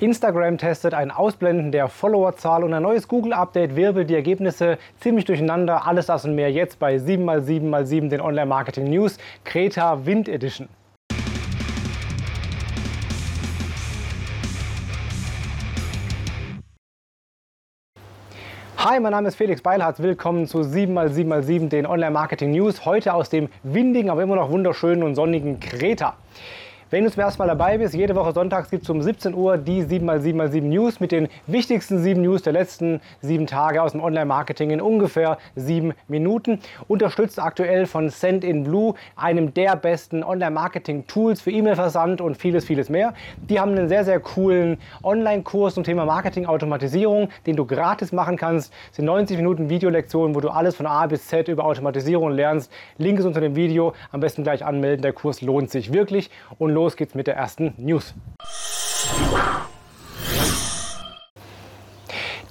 Instagram testet ein Ausblenden der Followerzahl und ein neues Google-Update wirbelt die Ergebnisse ziemlich durcheinander. Alles das und mehr jetzt bei 7x7x7, den Online-Marketing-News, Kreta Wind Edition. Hi, mein Name ist Felix Beilharz. Willkommen zu 7x7x7, den Online-Marketing-News. Heute aus dem windigen, aber immer noch wunderschönen und sonnigen Kreta. Wenn du zum ersten Mal dabei bist, jede Woche sonntags gibt es um 17 Uhr die 7x7x7 News mit den wichtigsten 7 News der letzten 7 Tage aus dem Online-Marketing in ungefähr 7 Minuten. Unterstützt aktuell von Send in Blue, einem der besten Online-Marketing-Tools für E-Mail-Versand und vieles, vieles mehr. Die haben einen sehr, sehr coolen Online-Kurs zum Thema Marketing-Automatisierung, den du gratis machen kannst. Das sind 90 Minuten Videolektionen, wo du alles von A bis Z über Automatisierung lernst. Link ist unter dem Video. Am besten gleich anmelden. Der Kurs lohnt sich wirklich. Und los geht's mit der ersten News.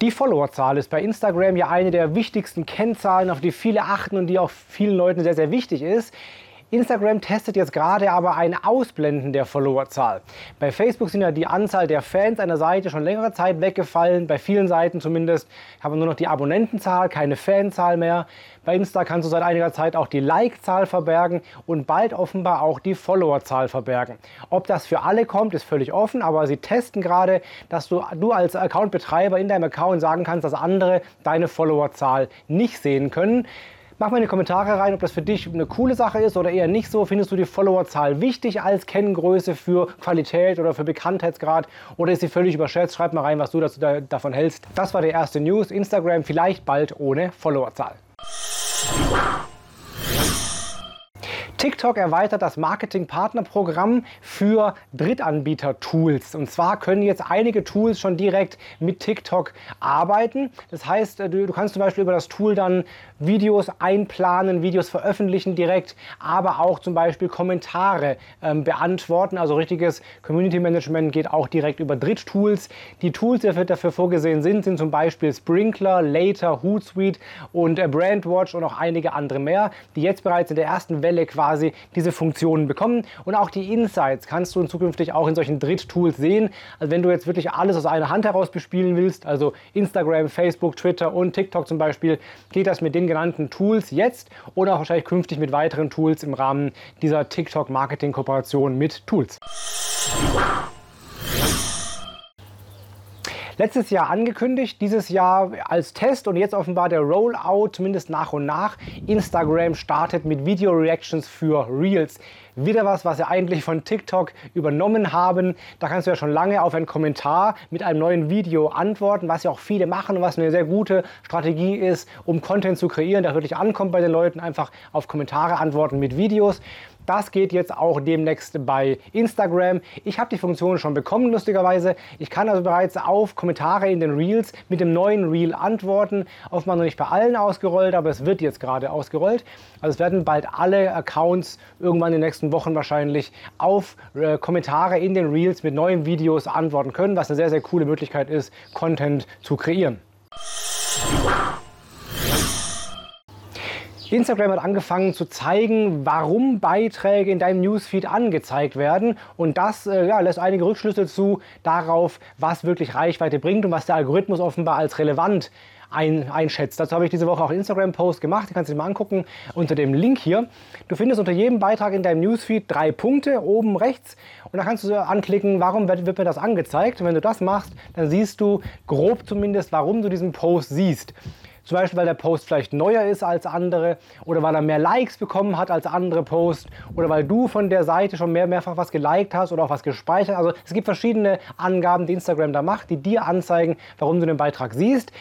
Die Followerzahl ist bei Instagram ja eine der wichtigsten Kennzahlen, auf die viele achten und die auch vielen Leuten sehr, sehr wichtig ist. Instagram testet jetzt gerade aber ein Ausblenden der Followerzahl. Bei Facebook sind ja die Anzahl der Fans einer Seite schon längere Zeit weggefallen. Bei vielen Seiten zumindest haben wir nur noch die Abonnentenzahl, keine Fanzahl mehr. Bei Insta kannst du seit einiger Zeit auch die Like-Zahl verbergen und bald offenbar auch die Followerzahl verbergen. Ob das für alle kommt, ist völlig offen, aber sie testen gerade, dass du, du als Accountbetreiber in deinem Account sagen kannst, dass andere deine Followerzahl nicht sehen können. Mach mal in die Kommentare rein, ob das für dich eine coole Sache ist oder eher nicht so. Findest du die Followerzahl wichtig als Kenngröße für Qualität oder für Bekanntheitsgrad oder ist sie völlig überschätzt? Schreib mal rein, was du dazu, da, davon hältst. Das war die erste News. Instagram vielleicht bald ohne Followerzahl. TikTok erweitert das Marketing-Partner-Programm für Drittanbieter-Tools. Und zwar können jetzt einige Tools schon direkt mit TikTok arbeiten. Das heißt, äh, du, kannst zum Beispiel über das Tool dann Videos einplanen, Videos veröffentlichen direkt, aber auch zum Beispiel Kommentare ähm, beantworten. Also richtiges Community Management geht auch direkt über Dritttools. Die Tools, die dafür vorgesehen sind, sind zum Beispiel Sprinkler, Later, Hootsuite und äh, Brandwatch und auch einige andere mehr, die jetzt bereits in der ersten Welle quasi quasi diese Funktionen bekommen. Und auch die Insights kannst du zukünftig auch in solchen Dritttools sehen. Also wenn du jetzt wirklich alles aus einer Hand heraus bespielen willst, also Instagram, Facebook, Twitter und TikTok zum Beispiel, geht das mit den genannten Tools jetzt oder auch wahrscheinlich künftig mit weiteren Tools im Rahmen dieser TikTok-Marketing-Kooperation mit Tools. Letztes Jahr angekündigt, dieses Jahr als Test und jetzt offenbar der Rollout, zumindest nach und nach. Instagram startet mit Video-Reactions für Reels. Wieder was, was sie eigentlich von TikTok übernommen haben. Da kannst du ja schon lange auf einen Kommentar mit einem neuen Video antworten, was ja auch viele machen und was eine sehr gute Strategie ist, um Content zu kreieren, der wirklich ankommt bei den Leuten. Einfach auf Kommentare antworten mit Videos. Das geht jetzt auch demnächst bei Instagram. Ich habe die Funktion schon bekommen, lustigerweise. Ich kann also bereits auf Kommentare in den Reels mit dem neuen Reel antworten. Offenbar noch nicht bei allen ausgerollt, aber es wird jetzt gerade ausgerollt. Also es werden bald alle Accounts irgendwann in den nächsten Wochen wahrscheinlich auf äh, Kommentare in den Reels mit neuen Videos antworten können, was eine sehr, sehr coole Möglichkeit ist, Content zu kreieren. Instagram hat angefangen zu zeigen, warum Beiträge in deinem Newsfeed angezeigt werden. Und das äh, ja, lässt einige Rückschlüsse zu darauf, was wirklich Reichweite bringt und was der Algorithmus offenbar als relevant ein, einschätzt. Dazu habe ich diese Woche auch einen Instagram-Post gemacht, den kannst du dir mal angucken unter dem Link hier. Du findest unter jedem Beitrag in deinem Newsfeed drei Punkte oben rechts und da kannst du anklicken, warum wird, wird mir das angezeigt. Und wenn du das machst, dann siehst du grob zumindest, warum du diesen Post siehst. Zum Beispiel, weil der Post vielleicht neuer ist als andere oder weil er mehr Likes bekommen hat als andere Posts oder weil du von der Seite schon mehr, mehrfach was geliked hast oder auch was gespeichert. Also es gibt verschiedene Angaben, die Instagram da macht, die dir anzeigen, warum du den Beitrag siehst.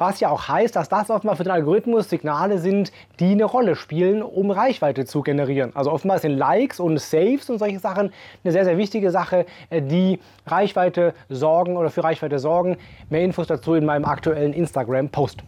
Was ja auch heißt, dass das offenbar für den Algorithmus Signale sind, die eine Rolle spielen, um Reichweite zu generieren. Also offenbar sind Likes und Saves und solche Sachen eine sehr, sehr wichtige Sache, äh, die Reichweite sorgen oder für Reichweite sorgen. Mehr Infos dazu in meinem aktuellen Instagram-Post.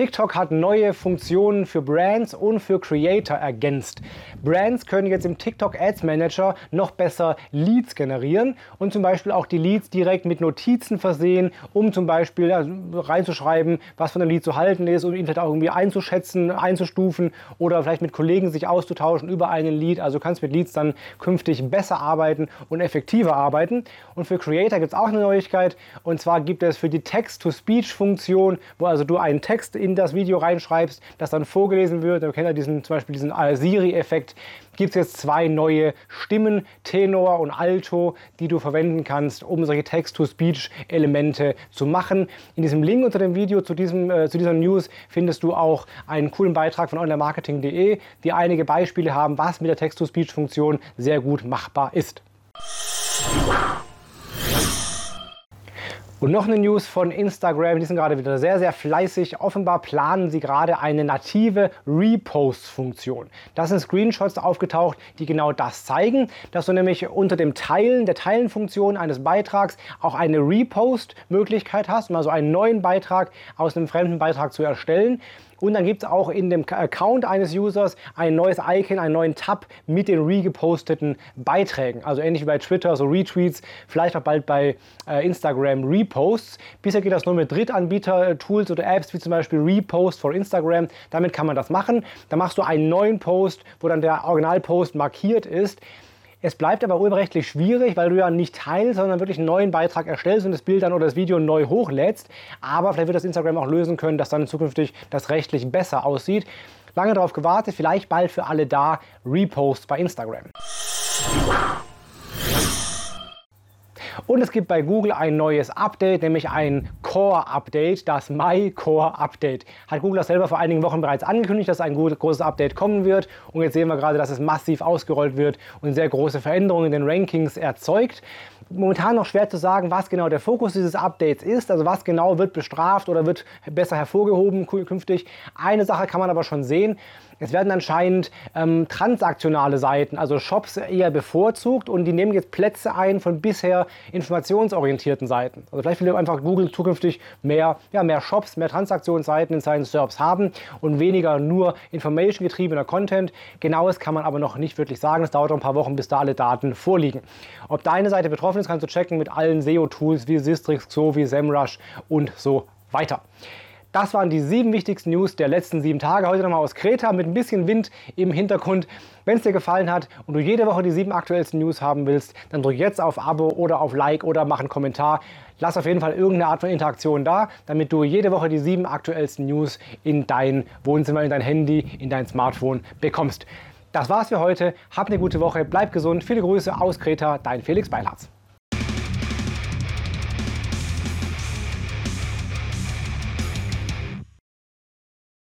TikTok hat neue Funktionen für Brands und für Creator ergänzt. Brands können jetzt im TikTok Ads Manager noch besser Leads generieren und zum Beispiel auch die Leads direkt mit Notizen versehen, um zum Beispiel reinzuschreiben, was von einem Lead zu halten ist und ihn vielleicht auch irgendwie einzuschätzen, einzustufen oder vielleicht mit Kollegen sich auszutauschen über einen Lead. Also du kannst mit Leads dann künftig besser arbeiten und effektiver arbeiten. Und für Creator gibt es auch eine Neuigkeit und zwar gibt es für die Text-to-Speech-Funktion, wo also du einen Text in das Video reinschreibst, das dann vorgelesen wird. Du kennst ja diesen, zum Beispiel diesen Siri-Effekt. Gibt es jetzt zwei neue Stimmen, Tenor und Alto, die du verwenden kannst, um solche Text-to-Speech-Elemente zu machen. In diesem Link unter dem Video zu, diesem, äh, zu dieser News findest du auch einen coolen Beitrag von onlinemarketing.de, die einige Beispiele haben, was mit der Text-to-Speech-Funktion sehr gut machbar ist. Und noch eine News von Instagram, die sind gerade wieder sehr, sehr fleißig. Offenbar planen sie gerade eine native Repost-Funktion. Da sind Screenshots aufgetaucht, die genau das zeigen, dass du nämlich unter dem Teilen, der Teilen-Funktion eines Beitrags auch eine Repost-Möglichkeit hast, um also einen neuen Beitrag aus einem fremden Beitrag zu erstellen. Und dann gibt es auch in dem Account eines Users ein neues Icon, einen neuen Tab mit den regeposteten Beiträgen. Also ähnlich wie bei Twitter, so Retweets, vielleicht auch bald bei äh, Instagram Reposts. Bisher geht das nur mit Drittanbieter-Tools oder Apps wie zum Beispiel Repost for Instagram. Damit kann man das machen. Da machst du einen neuen Post, wo dann der Originalpost markiert ist. Es bleibt aber urheberrechtlich schwierig, weil du ja nicht teilst, sondern wirklich einen neuen Beitrag erstellst und das Bild dann oder das Video neu hochlädst. Aber vielleicht wird das Instagram auch lösen können, dass dann zukünftig das rechtlich besser aussieht. Lange darauf gewartet, vielleicht bald für alle da, Repost bei Instagram. Und es gibt bei Google ein neues Update, nämlich ein Core-Update, das My Core-Update. Hat Google das selber vor einigen Wochen bereits angekündigt, dass ein großes Update kommen wird. Und jetzt sehen wir gerade, dass es massiv ausgerollt wird und sehr große Veränderungen in den Rankings erzeugt momentan noch schwer zu sagen, was genau der Fokus dieses Updates ist, also was genau wird bestraft oder wird besser hervorgehoben künftig. Eine Sache kann man aber schon sehen. Es werden anscheinend ähm, transaktionale Seiten, also Shops eher bevorzugt und die nehmen jetzt Plätze ein von bisher informationsorientierten Seiten. Also vielleicht will einfach Google zukünftig mehr, ja, mehr Shops, mehr Transaktionsseiten in seinen Serbs haben und weniger nur information-getriebener Content. Genaues kann man aber noch nicht wirklich sagen. Es dauert ein paar Wochen, bis da alle Daten vorliegen. Ob deine Seite betroffen ist, kannst du checken mit allen SEO-Tools wie Sistrix, Xovi, SEMrush und so weiter. Das waren die sieben wichtigsten News der letzten sieben Tage. Heute nochmal aus Kreta mit ein bisschen Wind im Hintergrund. Wenn es dir gefallen hat und du jede Woche die sieben aktuellsten News haben willst, dann drück jetzt auf Abo oder auf Like oder mach einen Kommentar. Lass auf jeden Fall irgendeine Art von Interaktion da, damit du jede Woche die sieben aktuellsten News in dein Wohnzimmer, in dein Handy, in dein Smartphone bekommst. Das war's für heute. Hab eine gute Woche, bleib gesund. Viele Grüße aus Kreta, dein Felix Beilharz.